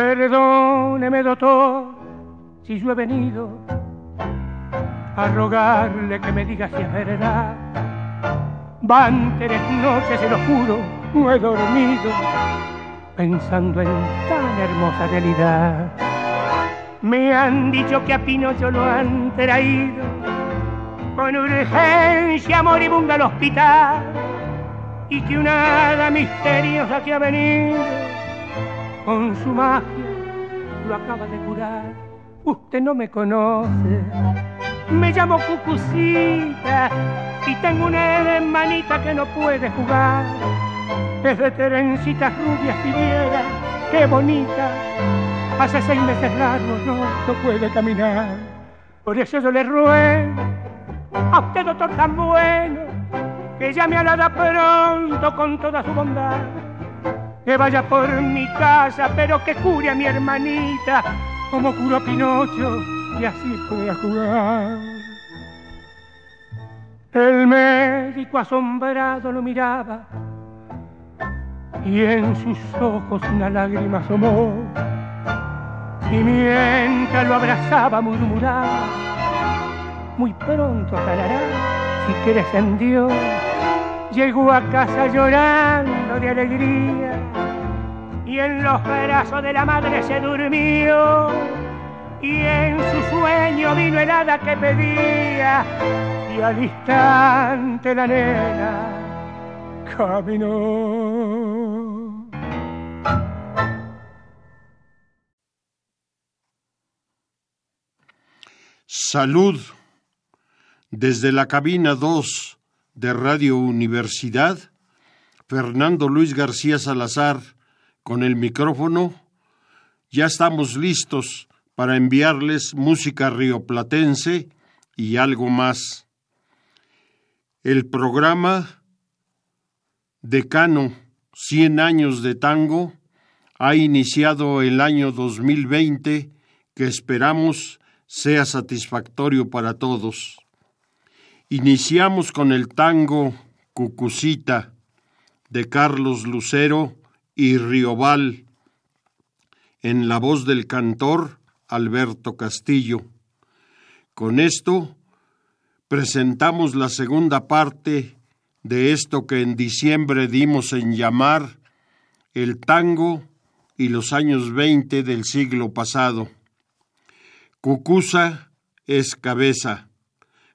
Perdóneme, doctor, si yo he venido a rogarle que me diga si es verdad. Van tres noches, se lo juro, no he dormido pensando en tan hermosa realidad. Me han dicho que a Pinocho lo han traído con urgencia moribunda al hospital y que una hada misteriosa que ha venido con su magia lo acaba de curar. Usted no me conoce. Me llamo Cucucita y tengo una hermanita que no puede jugar. Es de terencitas rubias pidiera, qué bonita. Hace seis meses largos no, no puede caminar. Por eso yo le ruego a usted, doctor tan bueno, que llame a la hada pronto con toda su bondad que vaya por mi casa, pero que cure a mi hermanita, como curó Pinocho, y así pueda jugar. El médico asombrado lo miraba, y en sus ojos una lágrima asomó, y mientras lo abrazaba murmuraba, muy pronto aclarará, si quieres en Dios, llegó a casa llorando de alegría y en los brazos de la madre se durmió y en su sueño vino el hada que pedía y al instante la nena caminó. Salud desde la cabina 2 de Radio Universidad, Fernando Luis García Salazar con el micrófono. Ya estamos listos para enviarles música rioplatense y algo más. El programa Decano 100 años de tango ha iniciado el año 2020 que esperamos sea satisfactorio para todos. Iniciamos con el tango Cucucita de Carlos Lucero y Riobal, en la voz del cantor Alberto Castillo. Con esto presentamos la segunda parte de esto que en diciembre dimos en llamar el tango y los años veinte del siglo pasado. Cucusa es cabeza,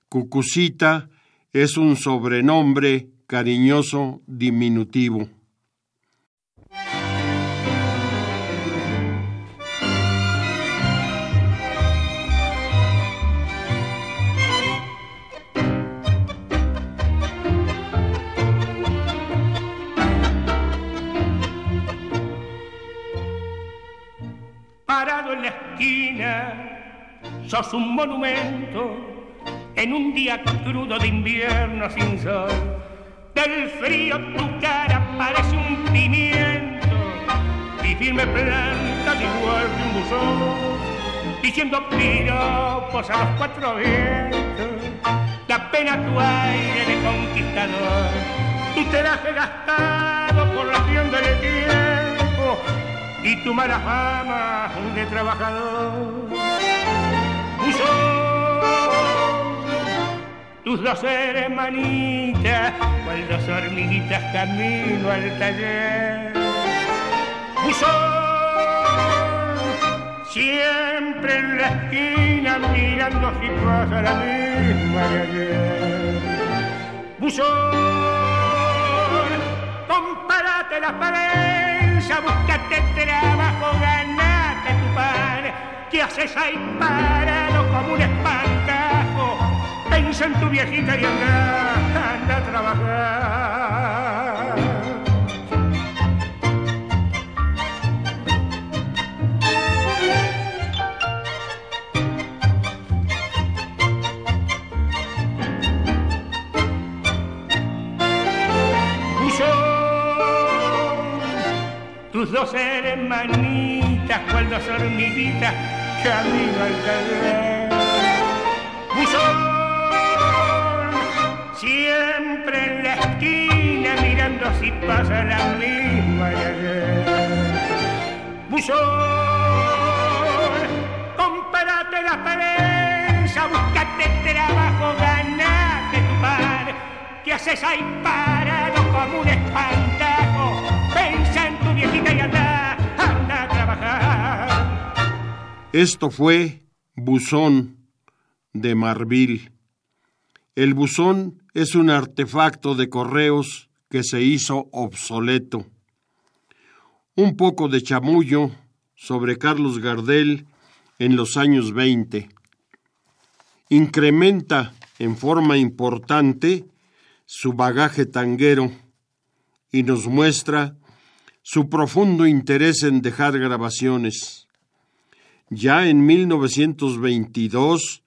Cucucita es un sobrenombre cariñoso diminutivo. Sos un monumento en un día crudo de invierno sin sol. Del frío tu cara parece un pimiento y firme planta igual que un buzón, diciendo piropos a los cuatro vientos. Da pena tu aire de conquistador, tu traje gastado por la tienda del tiempo y tu mala fama de trabajador. Tus dos hermanitas, cual dos hormiguitas camino al taller. Buzón, siempre en la esquina mirando si pasa la misma de ayer. Buzón, compárate la prensa, búscate trabajo, ganate tu pan. ¿Qué haces ahí parado como un espantajo? Pensa en tu viejita y anda, anda a trabajar. tus dos cual dos hormiguitas, camino al taller. Buzón, siempre en la esquina mirando si pasa la misma de ayer. Buzón, compárate la prensa, búscate trabajo, ganate tu pan. ¿Qué haces ahí parado como un espantajo? Pensa en tu viejita y anda, Esto fue Buzón de Marvil. El buzón es un artefacto de correos que se hizo obsoleto. Un poco de chamullo sobre Carlos Gardel en los años 20. Incrementa en forma importante su bagaje tanguero y nos muestra su profundo interés en dejar grabaciones. Ya en 1922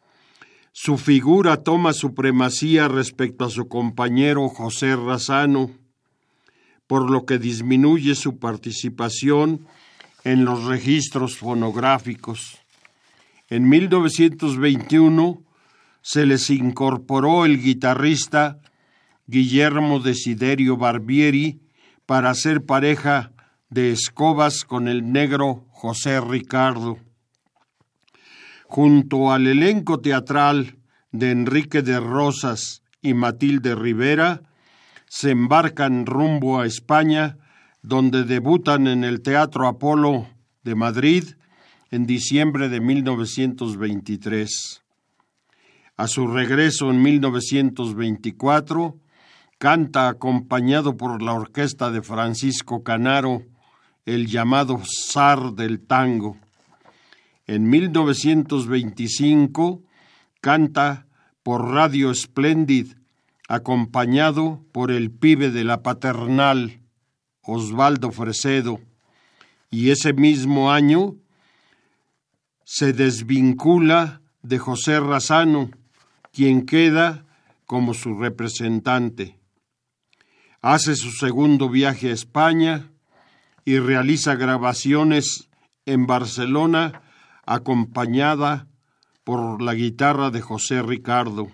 su figura toma supremacía respecto a su compañero José Razano, por lo que disminuye su participación en los registros fonográficos. En 1921 se les incorporó el guitarrista Guillermo Desiderio Barbieri para ser pareja de escobas con el negro José Ricardo junto al elenco teatral de Enrique de Rosas y Matilde Rivera, se embarcan rumbo a España, donde debutan en el Teatro Apolo de Madrid en diciembre de 1923. A su regreso en 1924, canta acompañado por la orquesta de Francisco Canaro, el llamado zar del tango. En 1925 canta por Radio Splendid, acompañado por el pibe de la paternal, Osvaldo Fresedo, y ese mismo año se desvincula de José Razano, quien queda como su representante. Hace su segundo viaje a España y realiza grabaciones en Barcelona acompañada por la guitarra de José Ricardo.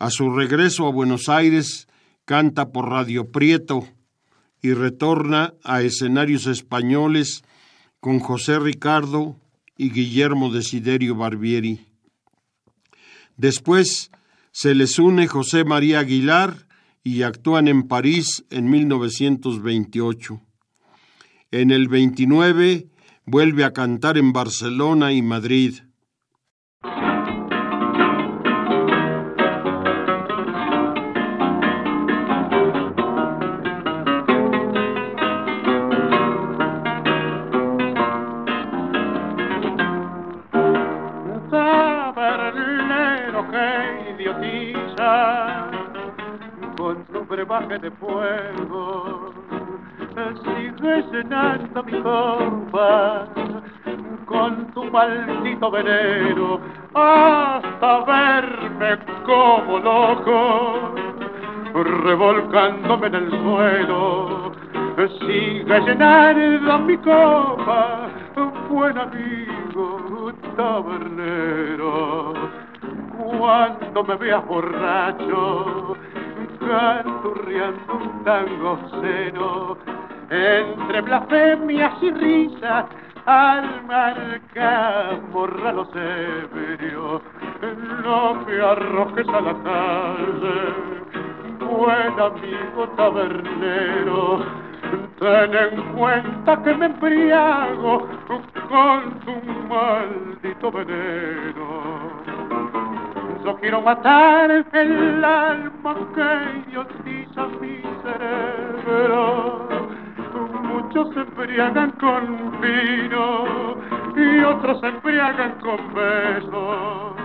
A su regreso a Buenos Aires canta por Radio Prieto y retorna a escenarios españoles con José Ricardo y Guillermo Desiderio Barbieri. Después se les une José María Aguilar y actúan en París en 1928. En el 29 vuelve a cantar en Barcelona y Madrid. de fuego llenando mi copa con tu maldito veneno hasta verme como loco, revolcándome en el suelo. Sigue llenando mi copa, buen amigo tabernero. Cuando me veas borracho, canturreando un tango seno, entre blasfemias y risas al marcar los ebrios, no me arrojes a la calle, buen amigo tabernero, ten en cuenta que me embriago con tu maldito veneno. Yo quiero matar el alma que idiotiza mi cerebro muchos se embriagan con vino y otros se embriagan con besos.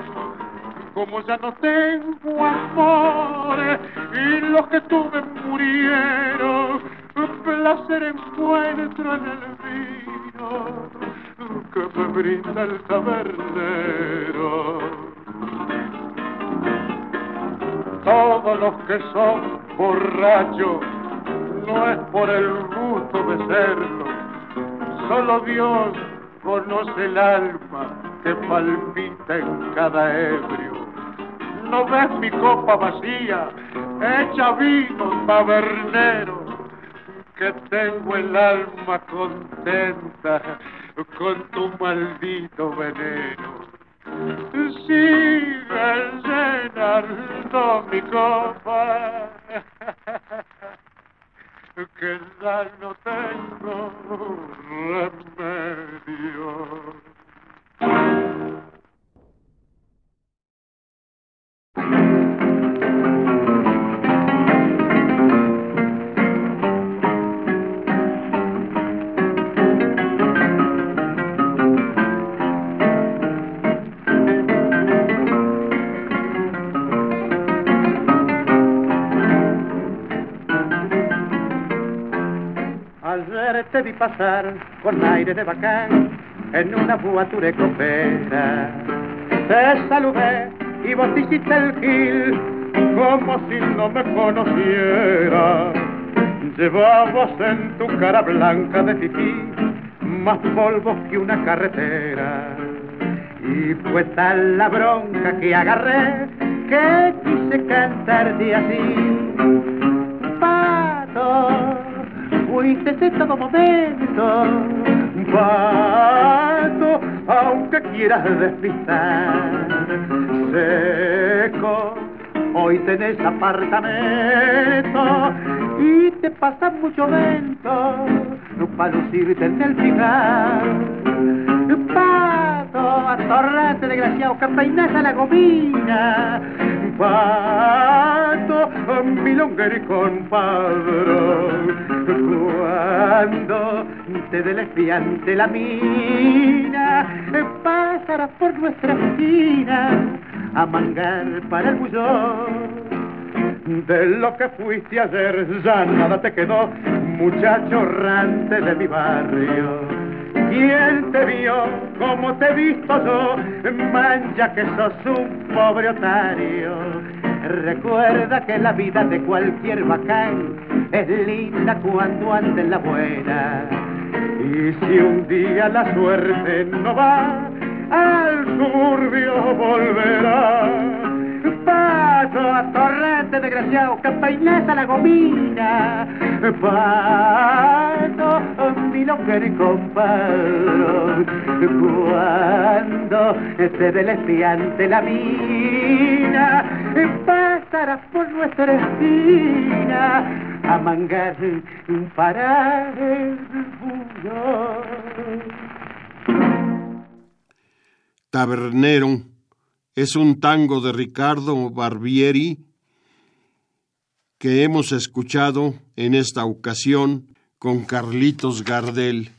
Como ya no tengo amores y los que tuve murieron, placer encuentro en el vino que me brinda el tabernero. Todos los que son borrachos no es por el gusto de serlo. Solo Dios conoce el alma que palpita en cada ebrio. No ves mi copa vacía, hecha vino tabernero, que tengo el alma contenta con tu maldito veneno. Sigue llenando mi copa que ya no tengo remedio. Te vi pasar con aire de bacán en una buature copera. Te saludé y vos hiciste el gil como si no me conociera. Llevabas en tu cara blanca de fifí más polvo que una carretera. Y fue tal la bronca que agarré que quise cantar de así. Pato, fuiste en todo momento, pato, aunque quieras despistar, seco, hoy tenés apartamento y te pasa mucho vento para lucirte en el final. Pato, atorrante desgraciado, que peinas a la gomina, pato, milonguero y compadrón cuando te del espiante la mina, pasarás por nuestra esquina a mangar para el bullón. De lo que fuiste ayer ya nada te quedó, muchacho errante de mi barrio. ¿Quién te vio como te he visto yo? Mancha que sos un pobre otario. Recuerda que la vida de cualquier bacán es linda cuando anda en la buena. Y si un día la suerte no va, al suburbio volverá torrente desgraciado que a la gomina. Paso mi locker compadre cuando se del la mina pasarás por nuestra esquina a mangar para el Tabernero es un tango de Ricardo Barbieri que hemos escuchado en esta ocasión con Carlitos Gardel.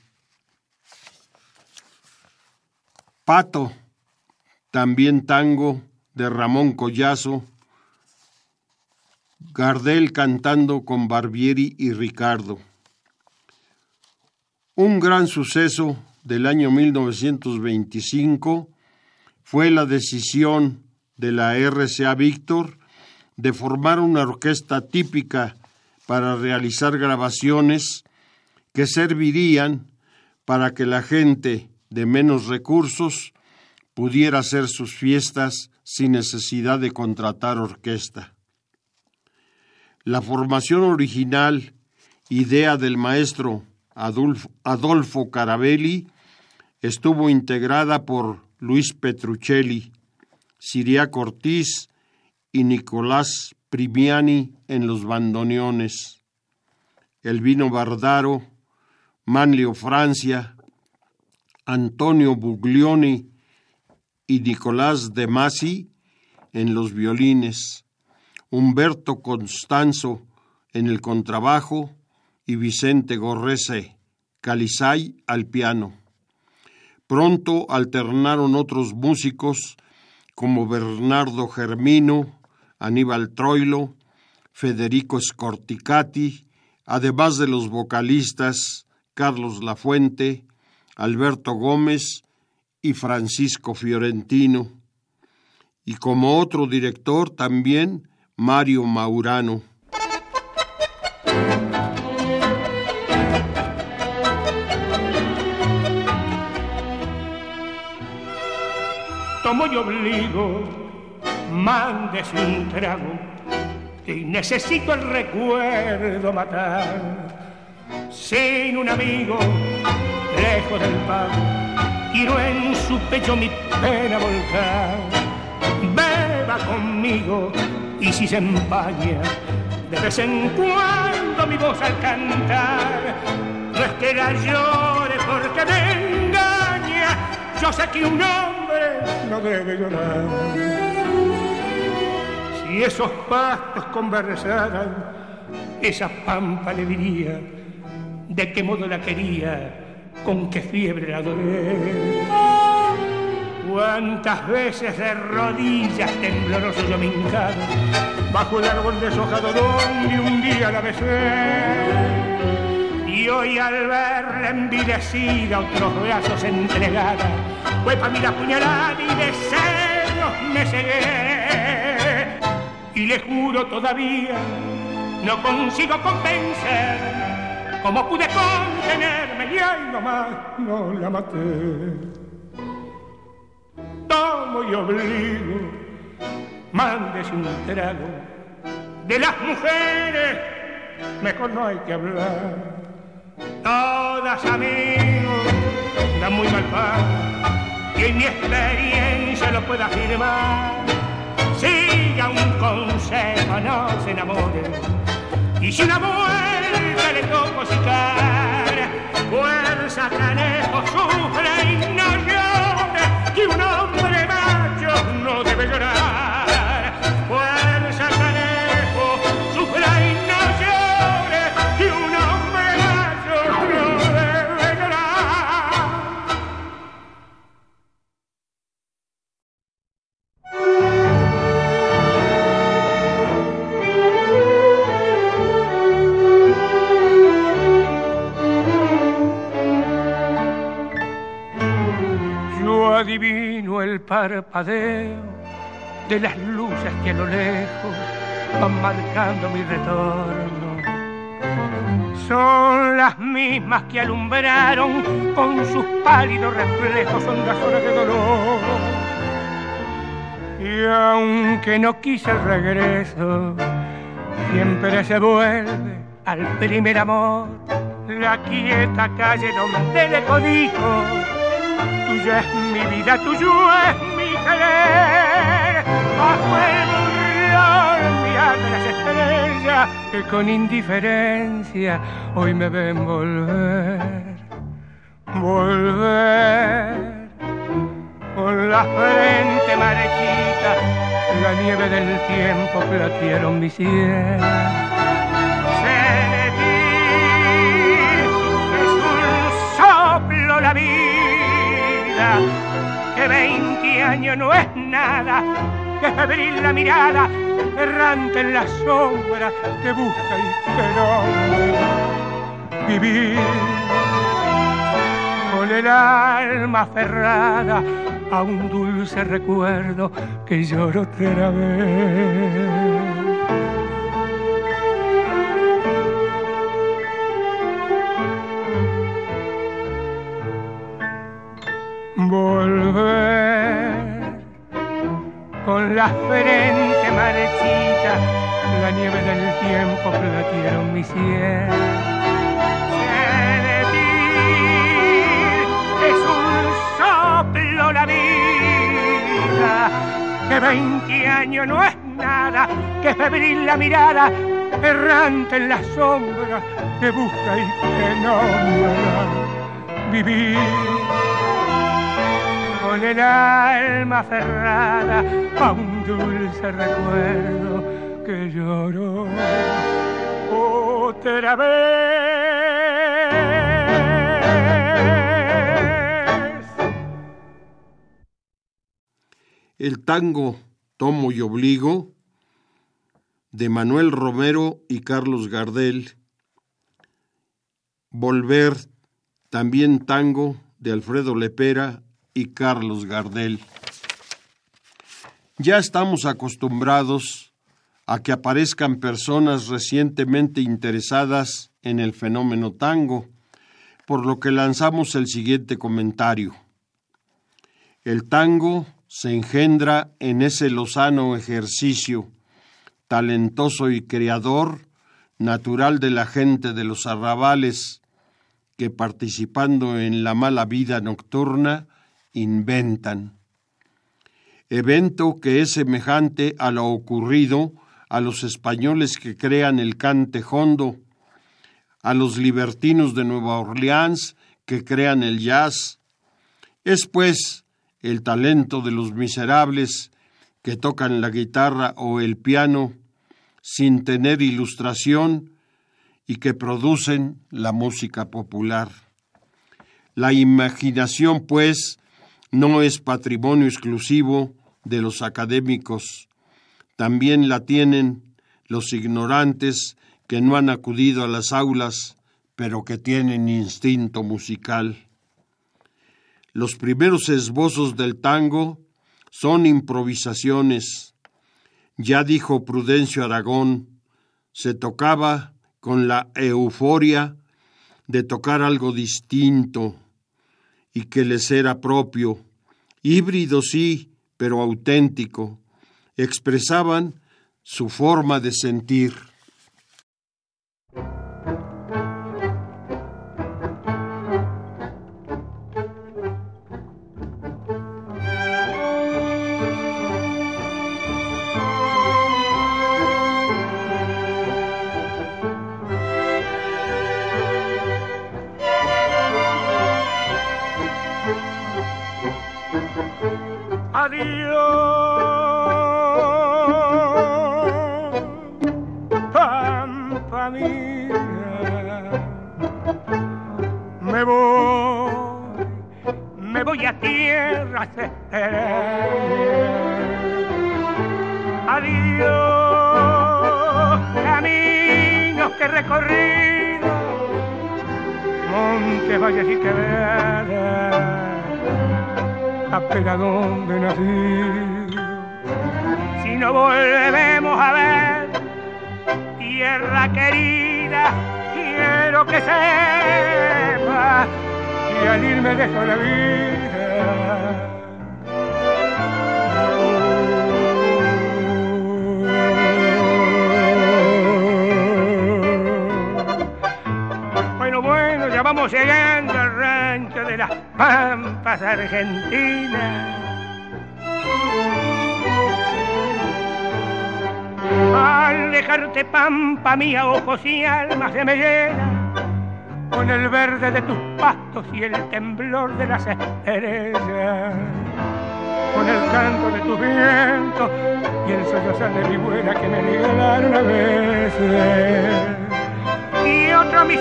Pato, también tango de Ramón Collazo, Gardel cantando con Barbieri y Ricardo. Un gran suceso del año 1925 fue la decisión de la RCA Víctor de formar una orquesta típica para realizar grabaciones que servirían para que la gente de menos recursos pudiera hacer sus fiestas sin necesidad de contratar orquesta. La formación original, idea del maestro Adolfo, Carabelli, estuvo integrada por Luis Petruccelli, Siria Ortiz y Nicolás Primiani en los bandoneones, Elvino Bardaro, Manlio Francia, Antonio Buglioni y Nicolás de Masi en los violines, Humberto Constanzo en el contrabajo y Vicente Gorrese Calizay al piano. Pronto alternaron otros músicos como Bernardo Germino, Aníbal Troilo, Federico Scorticati, además de los vocalistas Carlos Lafuente, Alberto Gómez y Francisco Fiorentino, y como otro director también Mario Maurano. Tomo y obligo, mándese un trago, y necesito el recuerdo matar. Sin un amigo, lejos del pago, quiero en su pecho mi pena volcar. Beba conmigo y si se empaña, de vez en cuando mi voz al cantar, no es que la llore porque me engaña, yo sé que un hombre no debe llorar. Si esos pastos conversaran, esa pampa le diría de qué modo la quería, con qué fiebre la adoré. Cuántas veces de rodillas tembloroso yo me hincado bajo el árbol deshojado donde un día la besé. Y hoy al verla envilecida otros brazos entregada, fue para mí la puñalada y de celos me cegué. Y le juro todavía, no consigo convencer, como pude contenerme y ahí nomás no la maté tomo y obligo, mándese un trago. De las mujeres, mejor no hay que hablar. Todas amigos, dan muy mal pan, y en mi experiencia lo puedo afirmar. No se enamore, y si una vuelta le toco citar, fuerza canejo sufre adivino el parpadeo de las luces que a lo lejos van marcando mi retorno. Son las mismas que alumbraron con sus pálidos reflejos hondas horas de dolor. Y aunque no quise el regreso, siempre se vuelve al primer amor. La quieta calle donde le codijo tuya es mi vida, tuyo es mi querer. Bajo el burlón mirando las estrellas que con indiferencia hoy me ven volver, volver. Con la frente marchita, la nieve del tiempo platearon mi cielo. Veinte años no es nada, que febril la mirada, errante en la sombra, que busca y que vivir con el alma aferrada a un dulce recuerdo que lloro otra vez. volver con la frente marchita, la nieve del tiempo platieron mi cielo. es un soplo la vida, que veinte años no es nada, que febril la mirada, errante en la sombra, que busca y que nombra vivir con el alma cerrada a un dulce recuerdo que lloró otra vez. El tango Tomo y Obligo de Manuel Romero y Carlos Gardel. Volver, también tango de Alfredo Lepera Carlos Gardel. Ya estamos acostumbrados a que aparezcan personas recientemente interesadas en el fenómeno tango, por lo que lanzamos el siguiente comentario. El tango se engendra en ese lozano ejercicio, talentoso y creador, natural de la gente de los arrabales, que participando en la mala vida nocturna, inventan. Evento que es semejante a lo ocurrido a los españoles que crean el cante hondo, a los libertinos de Nueva Orleans que crean el jazz. Es pues el talento de los miserables que tocan la guitarra o el piano sin tener ilustración y que producen la música popular. La imaginación, pues, no es patrimonio exclusivo de los académicos, también la tienen los ignorantes que no han acudido a las aulas, pero que tienen instinto musical. Los primeros esbozos del tango son improvisaciones. Ya dijo Prudencio Aragón, se tocaba con la euforia de tocar algo distinto, y que les era propio, híbrido sí, pero auténtico, expresaban su forma de sentir. Pampa mía, ojos y alma se me llena con el verde de tus pastos y el temblor de las estrellas, con el canto de tus vientos y el sollozar de mi buena que me regalaron a veces. Y otro mi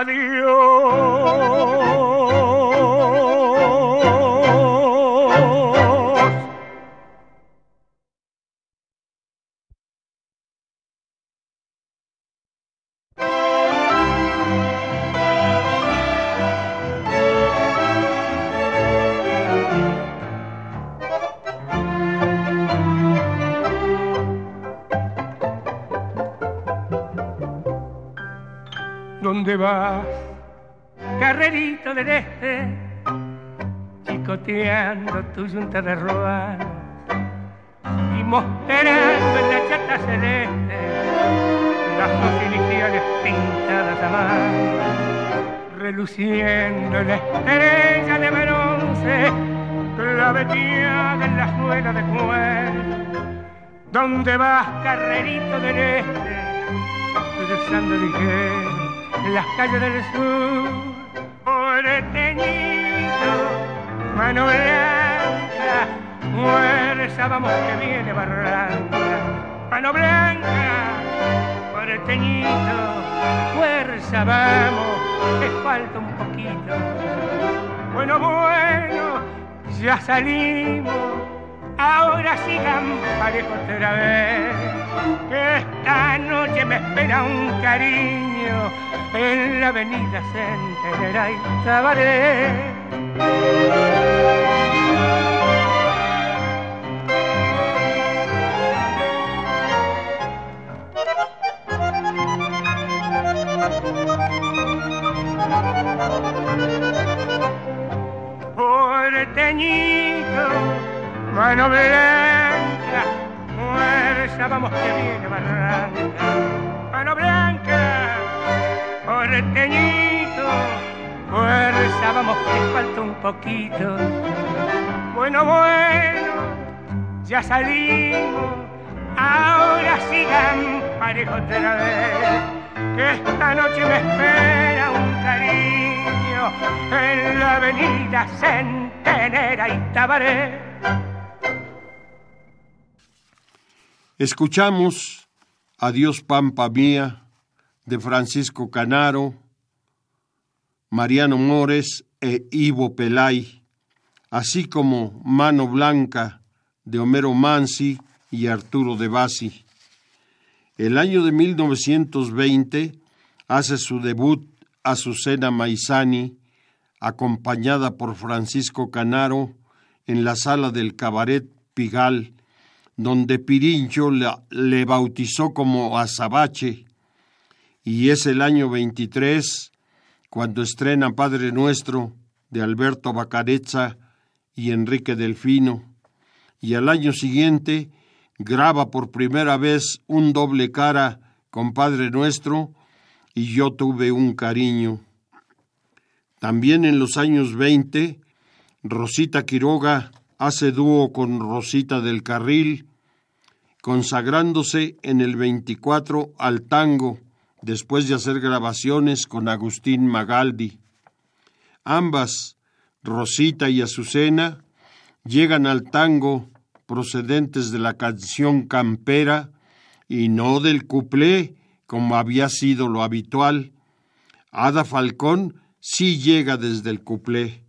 ¿Dónde tu yunta de ruanas y mostrando en la chata celeste las dos iniciales pintadas a mano, reluciendo la estrella de bronce, claveteada en las ruedas de cuero. ¿Dónde vas, carrerito del este, cruzando ligero? las calles del sur, mano blanca, vamos que viene barranca, mano blanca, teñido, fuerza vamos, que falta un poquito. Bueno, bueno, ya salimos, ahora sigan parejo otra vez, que esta noche me espera un cariño en la avenida Centenera y Tabaré. Porteñito, mano blanca, fuerza, vamos que viene barranca, mano blanca porteñito, fuerza, vamos que falta un poquito. Bueno, bueno, ya salimos, ahora sigan parejo otra vez, que esta noche me espera un cariño en la avenida Escuchamos Adiós Pampa Mía de Francisco Canaro, Mariano Mores e Ivo Pelay, así como Mano Blanca de Homero Mansi y Arturo de Basi. El año de 1920 hace su debut Azucena Maizani, acompañada por Francisco Canaro en la sala del cabaret Pigal, donde Pirincho le bautizó como Azabache y es el año 23 cuando estrena Padre Nuestro de Alberto Bacarezza y Enrique Delfino, y al año siguiente graba por primera vez un doble cara con Padre Nuestro y Yo tuve un cariño. También en los años 20, Rosita Quiroga hace dúo con Rosita del Carril, consagrándose en el 24 al tango después de hacer grabaciones con Agustín Magaldi. Ambas, Rosita y Azucena, llegan al tango procedentes de la canción campera y no del cuplé, como había sido lo habitual. Ada Falcón sí llega desde el cuplé.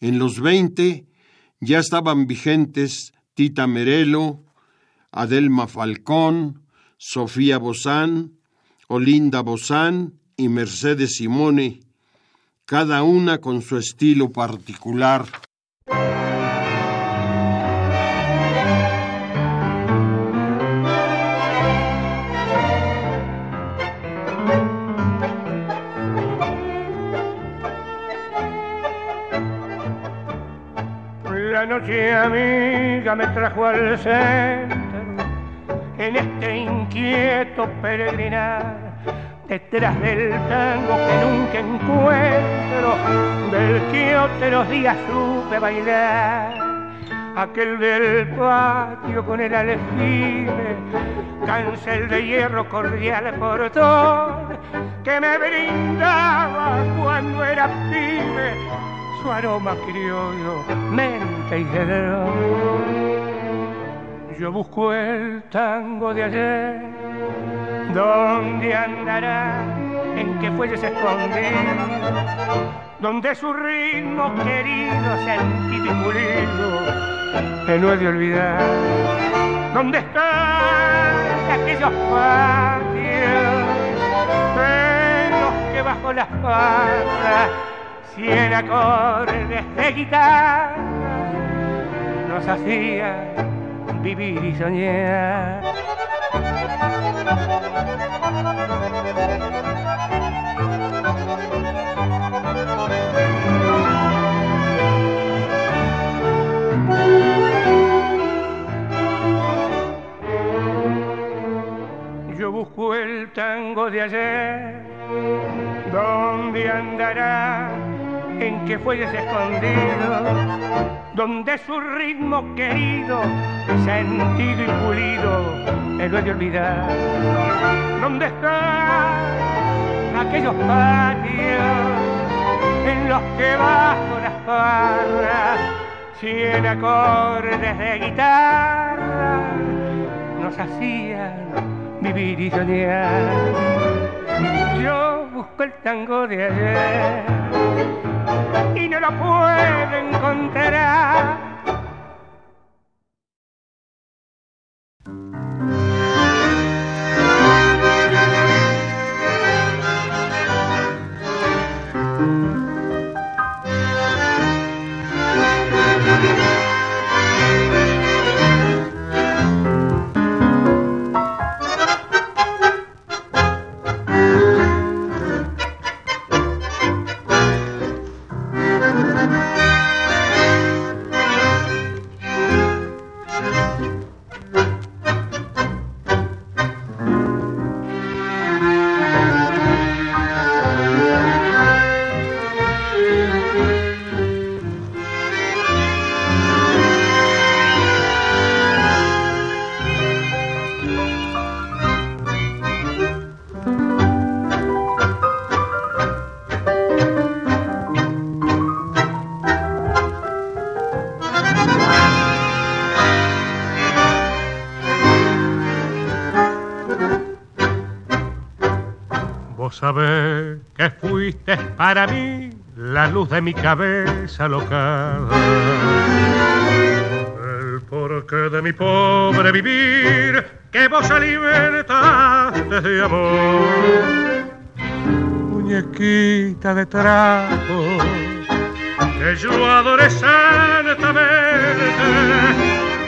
En los veinte ya estaban vigentes Tita Merelo, Adelma Falcón, Sofía Bozán, Olinda Bozán y Mercedes Simone, cada una con su estilo particular. Noche amiga me trajo al centro en este inquieto peregrinar detrás del tango que nunca encuentro, del que otros días supe bailar. Aquel del patio con el alfile, cancel de hierro cordial portón, que me brindaba cuando era pibe su aroma criollo, mente y cedrón. Yo busco el tango de ayer, ¿dónde andará en que fuelles escondido, donde su ritmo querido, sentido y que no he de olvidar. ¿Dónde están aquellos patios de los que bajo las patas cien acordes de guitarra nos hacían vivir y soñar? Yo busco el tango de ayer, ¿dónde andará? ¿En qué fuelles escondido? Donde su ritmo querido, sentido y pulido, el de olvidar. ¿Dónde están aquellos patios en los que bajo las barras cien acordes de guitarra nos hacían vivir y soñar. Yo busco el tango de ayer y no lo puedo encontrar. Sabés que fuiste para mí la luz de mi cabeza locada. El porqué de mi pobre vivir que vos alimentaste de amor. Muñequita de trapo que yo adoré santamente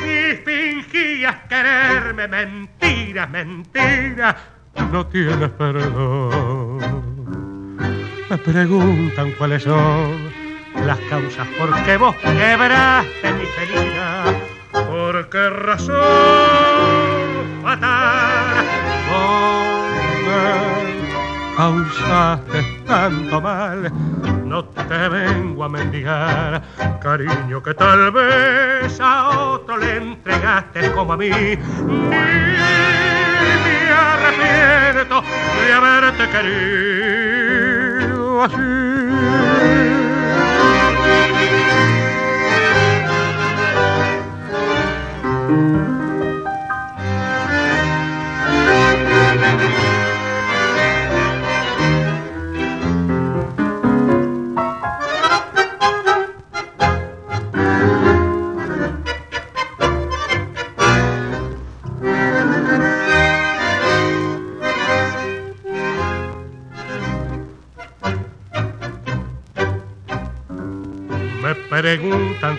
y fingías quererme mentiras, mentiras no tienes perdón. Me preguntan cuáles son las causas por qué vos quebraste mi felicidad. ¿Por qué razón fatal vos causaste tanto mal? No te vengo a mendigar, cariño que tal vez a otro le entregaste como a mí. Ni me arrepiento de haberte querido así.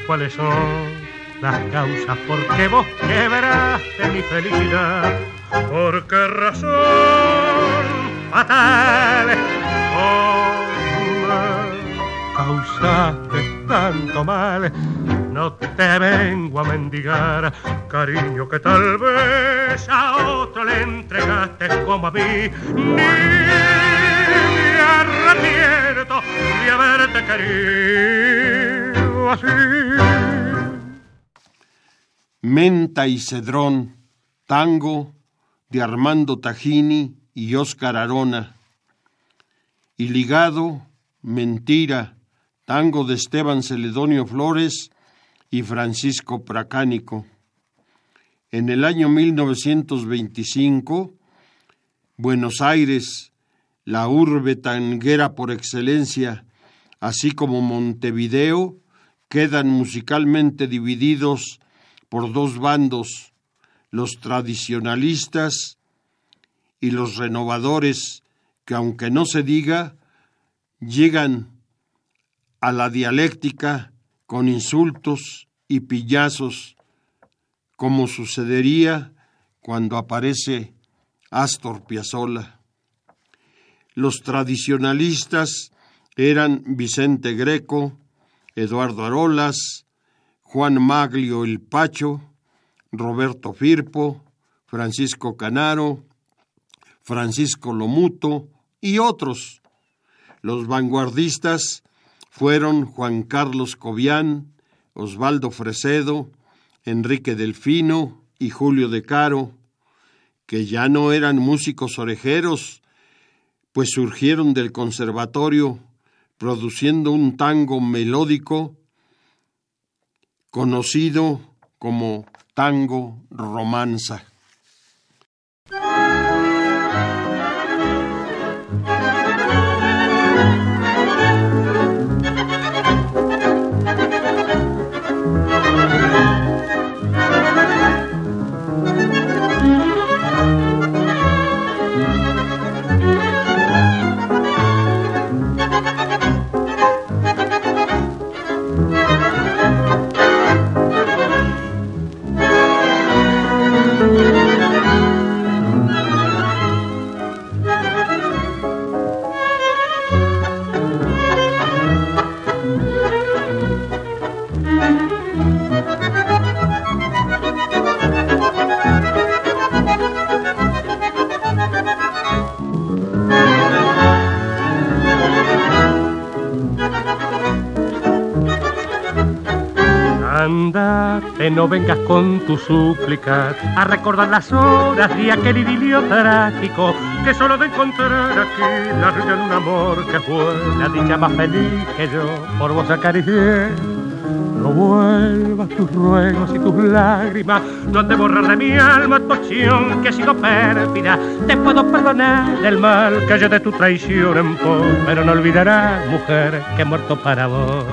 Cuáles son las causas por qué vos quebraste mi felicidad. ¿Por qué razón fatal causaste tanto mal? No te vengo a mendigar, cariño que tal vez a otro le entregaste como a mí. Ni me arrepiento de haberte querido Menta y Cedrón, tango de Armando Tajini y Óscar Arona. Y ligado, Mentira, tango de Esteban Celedonio Flores y Francisco Pracánico. En el año 1925, Buenos Aires, la urbe tanguera por excelencia, así como Montevideo, quedan musicalmente divididos por dos bandos, los tradicionalistas y los renovadores, que aunque no se diga, llegan a la dialéctica con insultos y pillazos, como sucedería cuando aparece Astor Piazzolla. Los tradicionalistas eran Vicente Greco, Eduardo Arolas, Juan Maglio el Pacho, Roberto Firpo, Francisco Canaro, Francisco Lomuto y otros. Los vanguardistas fueron Juan Carlos Cobian, Osvaldo Fresedo, Enrique Delfino y Julio de Caro, que ya no eran músicos orejeros, pues surgieron del conservatorio produciendo un tango melódico conocido como tango romanza. No vengas con tu súplica a recordar las horas de aquel idilio trágico que solo de encontrar aquí la de un amor que fue la dicha más feliz que yo por vos acaricié. No vuelvas tus ruegos y tus lágrimas, no han de borrar de mi alma tu acción que ha sido pérfida. Te puedo perdonar el mal que haya de tu traición en pos, pero no olvidarás, mujer, que he muerto para vos.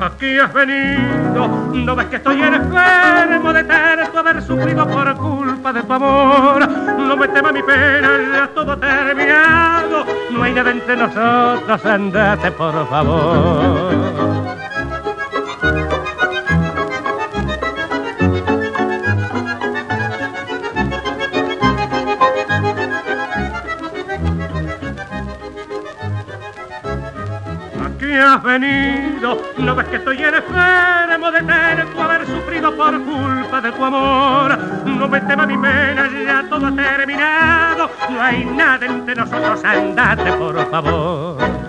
Aquí has venido, no ves que estoy enfermo de tanto haber sufrido por culpa de tu amor. No me tema mi pena, ya todo terminado. No hay nada entre nosotros, andate por favor. No ves que estoy enfermo de tener tu haber sufrido por culpa de tu amor. No me tema mi pena, ya todo ha terminado. No hay nada entre nosotros, andate por favor.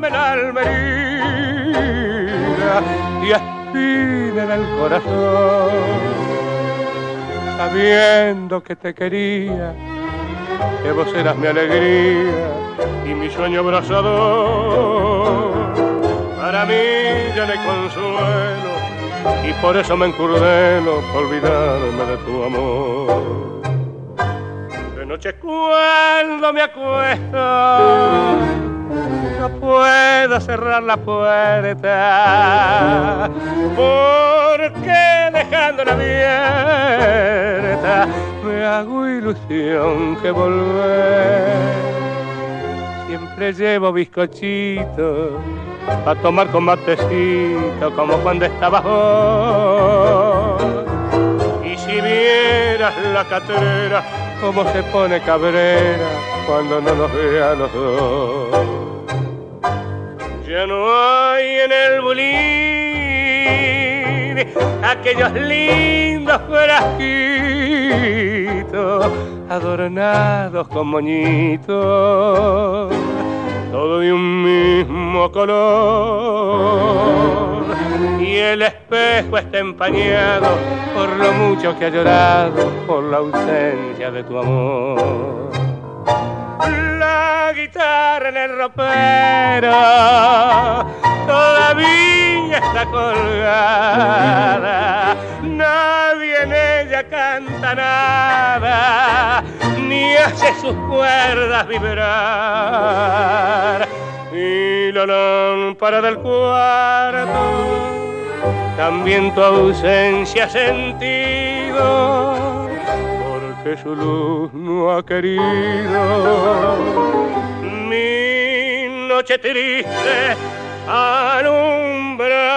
Dejándome la y espina en el corazón, sabiendo que te quería, que vos eras mi alegría y mi sueño abrazador. Para mí ya le consuelo y por eso me encurdeno por olvidarme de tu amor noche cuando me acuesto no puedo cerrar la puerta porque dejándola abierta me hago ilusión que volver. Siempre llevo bizcochito a tomar con matecito como cuando estaba joven. Y si vieras la catrera cómo se pone cabrera cuando no nos ve a los dos. Ya no hay en el bulín aquellos lindos frasquitos adornados con moñitos, todo de un mismo color. Y el espejo está empañado por lo mucho que ha llorado por la ausencia de tu amor guitarra en el ropero todavía está colgada. Nadie en ella canta nada, ni hace sus cuerdas vibrar. Y la lámpara del cuarto también tu ausencia sentido que su luz no ha querido. Mi noche triste alumbra.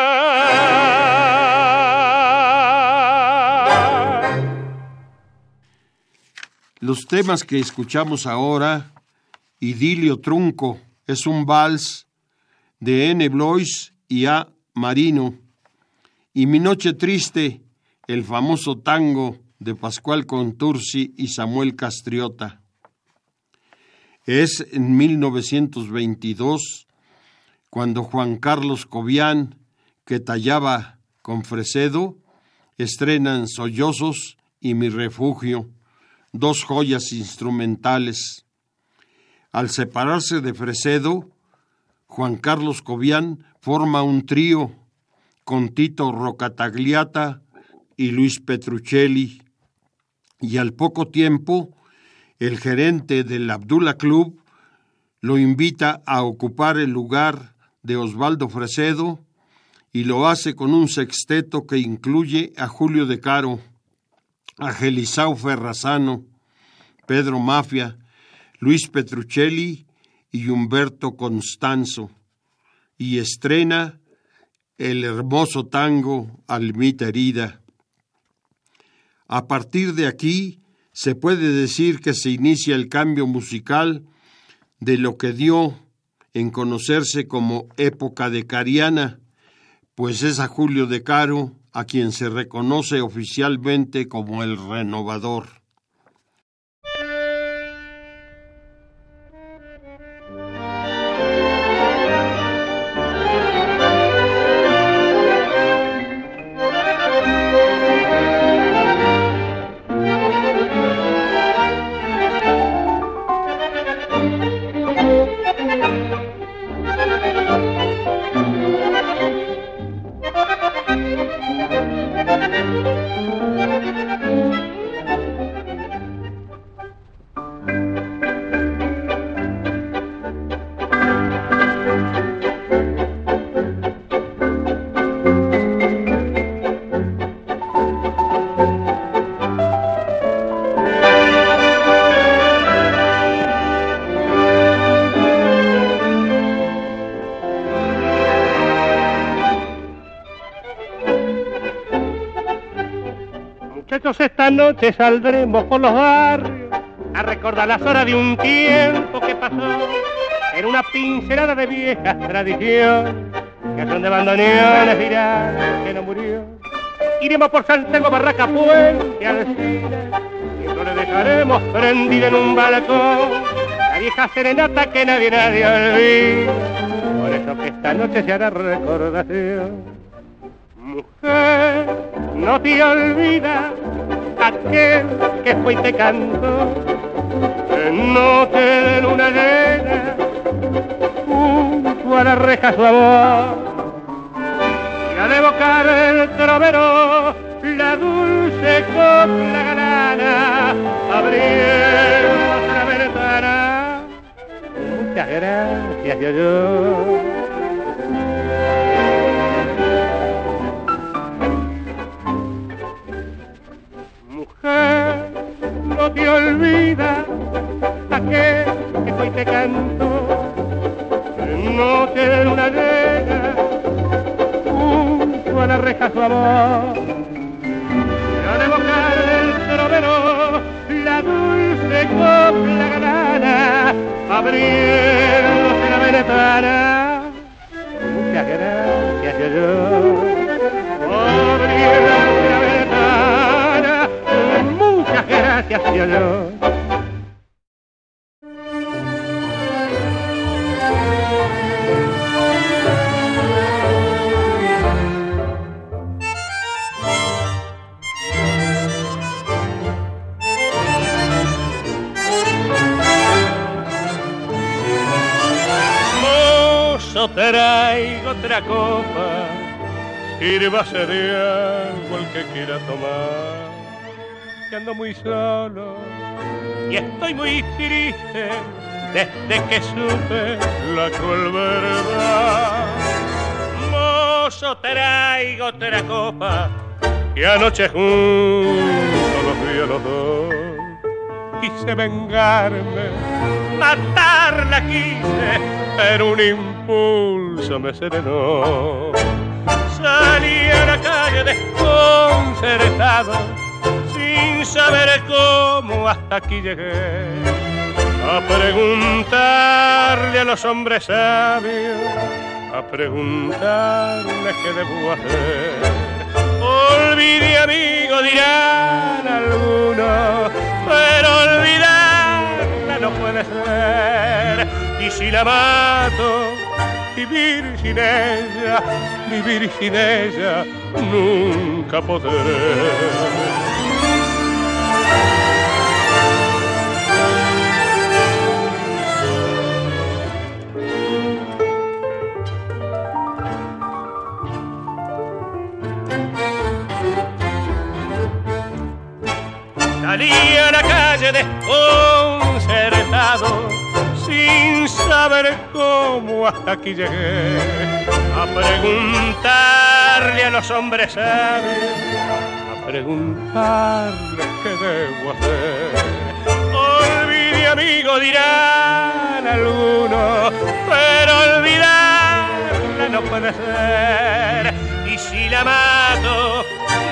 Los temas que escuchamos ahora, Idilio Trunco, es un vals de N. Blois y A. Marino, y Mi Noche Triste, el famoso tango de Pascual Contursi y Samuel Castriota. Es en 1922 cuando Juan Carlos Cobian, que tallaba con Fresedo, estrenan Sollozos y Mi Refugio, dos joyas instrumentales. Al separarse de Fresedo, Juan Carlos Cobian forma un trío con Tito Rocatagliata y Luis Petruccelli, y al poco tiempo el gerente del Abdullah Club lo invita a ocupar el lugar de Osvaldo Fresedo y lo hace con un sexteto que incluye a Julio de Caro, a Gelisao Ferrazano, Pedro Mafia, Luis Petruccelli y Humberto Constanzo, y estrena el hermoso tango Almita Herida. A partir de aquí se puede decir que se inicia el cambio musical de lo que dio en conocerse como época de Cariana, pues es a Julio de Caro a quien se reconoce oficialmente como el renovador. Noche saldremos por los barrios a recordar las horas de un tiempo que pasó en una pincelada de viejas tradiciones que son de bandoneones virales que no murió. Iremos por Santiago, Barraca, Puente, Alcina y no le dejaremos prendida en un balcón la vieja serenata que nadie, nadie olvida. Por eso que esta noche se hará recordación. Mujer, no te olvidas aquel que fue y te cantó. En noche de luna llena junto a la reja su amor. Y al evocar el trovero la dulce copla galana abriendo la ventana. Muchas gracias yo, yo. te canto, no quiero una llega, junto a la reja su amor. De bocar el trovero, la dulce copla galana, abriéndose la ventana. Muchas gracias, yo, yo. Abriéndose la ventana, muchas gracias, yo, yo. Sírvase de algo el que quiera tomar que ando muy solo y estoy muy triste desde que supe la cruel verdad. Mozo, traigo otra copa y anoche juntos los vi a los dos. Quise vengarme, matarla quise, pero un impulso me serenó. Salí a la calle desconcertado sin saber cómo hasta aquí llegué. A preguntarle a los hombres sabios, a preguntarle qué debo hacer. Olvide amigo, dirán algunos, pero olvidarla no puede ser. Y si la mato, vivir sin ella, vivir sin ella, nunca podré. Salí a la calle desconcertado, sin saber cómo hasta aquí llegué, a preguntarle a los hombres sabios, a preguntarle qué debo hacer. Olvide amigo, dirán algunos, pero olvidarla no puede ser. Y si la mato,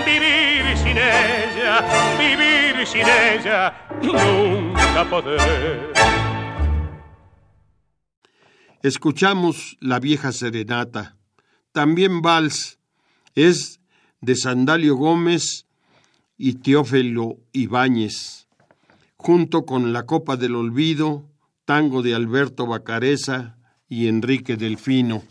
vivir sin ella, vivir sin ella, nunca podré. Escuchamos La vieja serenata. También Vals es de Sandalio Gómez y Teófilo Ibáñez, junto con La Copa del Olvido, tango de Alberto Bacareza y Enrique Delfino.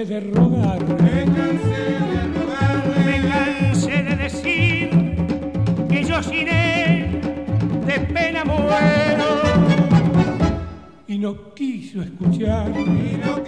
Cansé de rogar, me cansé de rogar, me cansé de decir que yo sin él de pena muero. Y no quiso escuchar, y no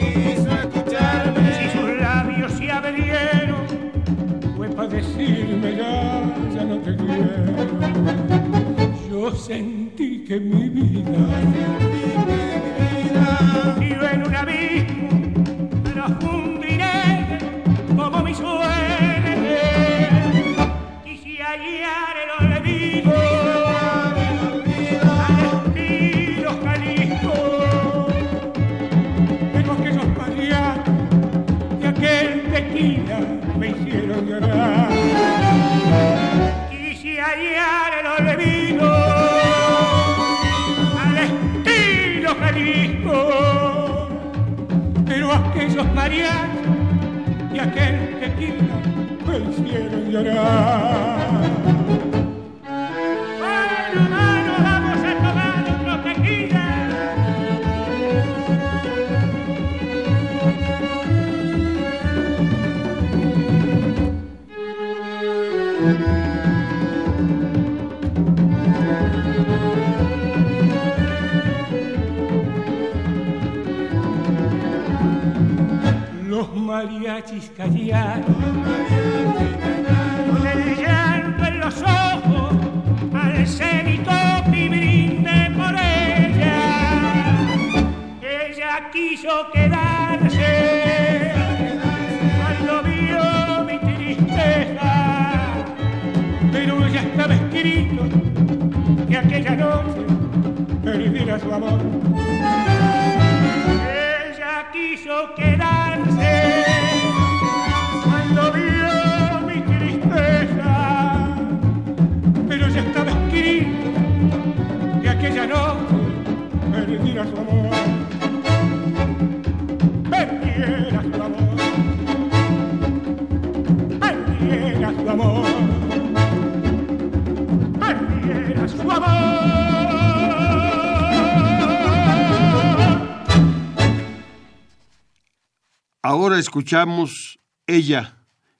escuchamos Ella,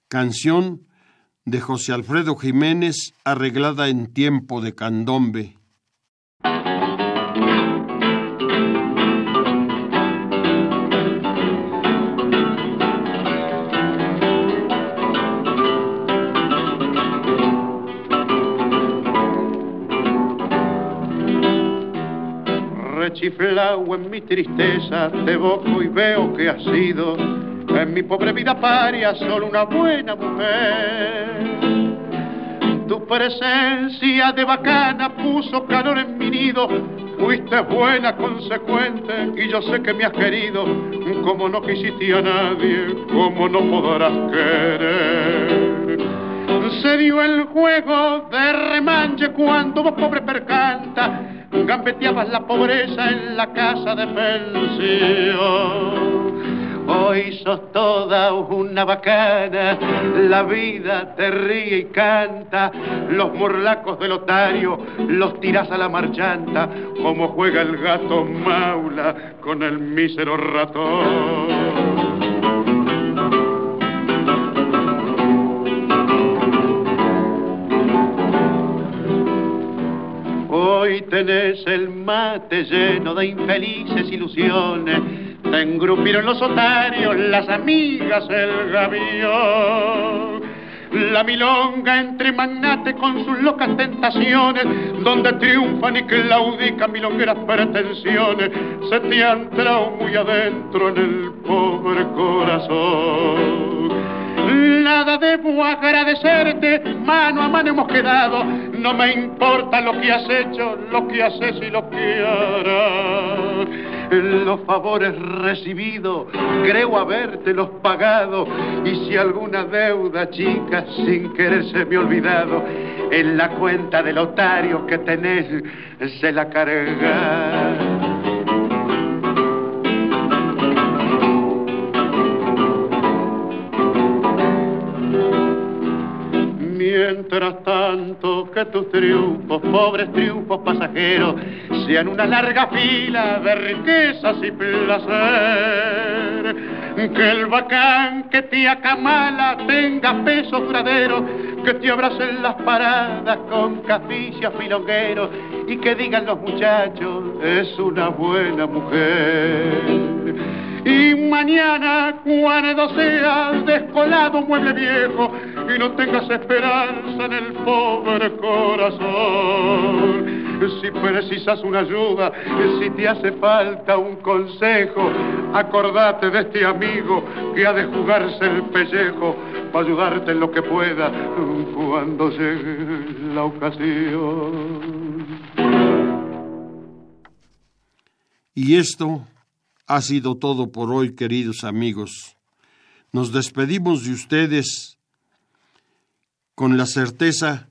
canción de José Alfredo Jiménez, arreglada en tiempo de candombe. Rechiflao en mi tristeza, te evoco y veo que has sido en mi pobre vida paria solo una buena mujer. Tu presencia de bacana puso calor en mi nido, fuiste buena, consecuente, y yo sé que me has querido, como no quisiste a nadie, como no podrás querer. Se dio el juego de remanche cuando vos pobre percanta gambeteabas la pobreza en la casa de pensión. Hoy sos toda una bacana, la vida te ríe y canta, los morlacos del otario los tirás a la marchanta, como juega el gato maula con el mísero ratón. Hoy tenés el mate lleno de infelices ilusiones. Te engrupieron los otarios, las amigas, el gavión. La milonga entre magnates con sus locas tentaciones, donde triunfan y claudican milongueras pretensiones, se te han entrado muy adentro en el pobre corazón. Nada debo agradecerte, mano a mano hemos quedado. No me importa lo que has hecho, lo que haces y lo que harás. Los favores recibidos, creo habértelos pagado. Y si alguna deuda chica sin querer se me ha olvidado, en la cuenta del otario que tenés se la carga. Mientras tanto que tus triunfos, pobres triunfos pasajeros, sean una larga fila de riquezas y placer. Que el bacán que te acamala tenga peso duradero, que te abracen las paradas con caficias filongueros y que digan los muchachos, es una buena mujer. Y mañana, cuando seas descolado mueble viejo y no tengas esperanza en el pobre corazón, si precisas una ayuda, si te hace falta un consejo, acordate de este amigo que ha de jugarse el pellejo para ayudarte en lo que pueda cuando llegue la ocasión. Y esto ha sido todo por hoy, queridos amigos. Nos despedimos de ustedes con la certeza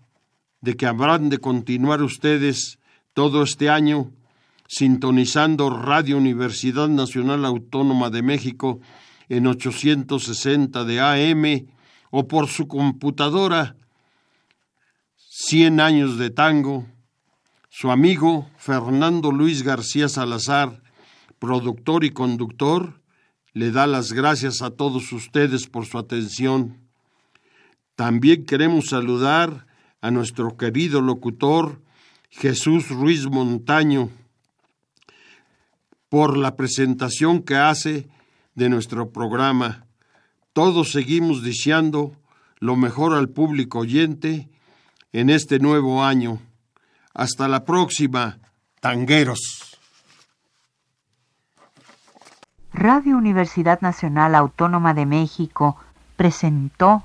de que habrán de continuar ustedes todo este año sintonizando Radio Universidad Nacional Autónoma de México en 860 de AM o por su computadora 100 años de tango. Su amigo Fernando Luis García Salazar productor y conductor, le da las gracias a todos ustedes por su atención. También queremos saludar a nuestro querido locutor Jesús Ruiz Montaño por la presentación que hace de nuestro programa. Todos seguimos deseando lo mejor al público oyente en este nuevo año. Hasta la próxima, tangueros. Radio Universidad Nacional Autónoma de México presentó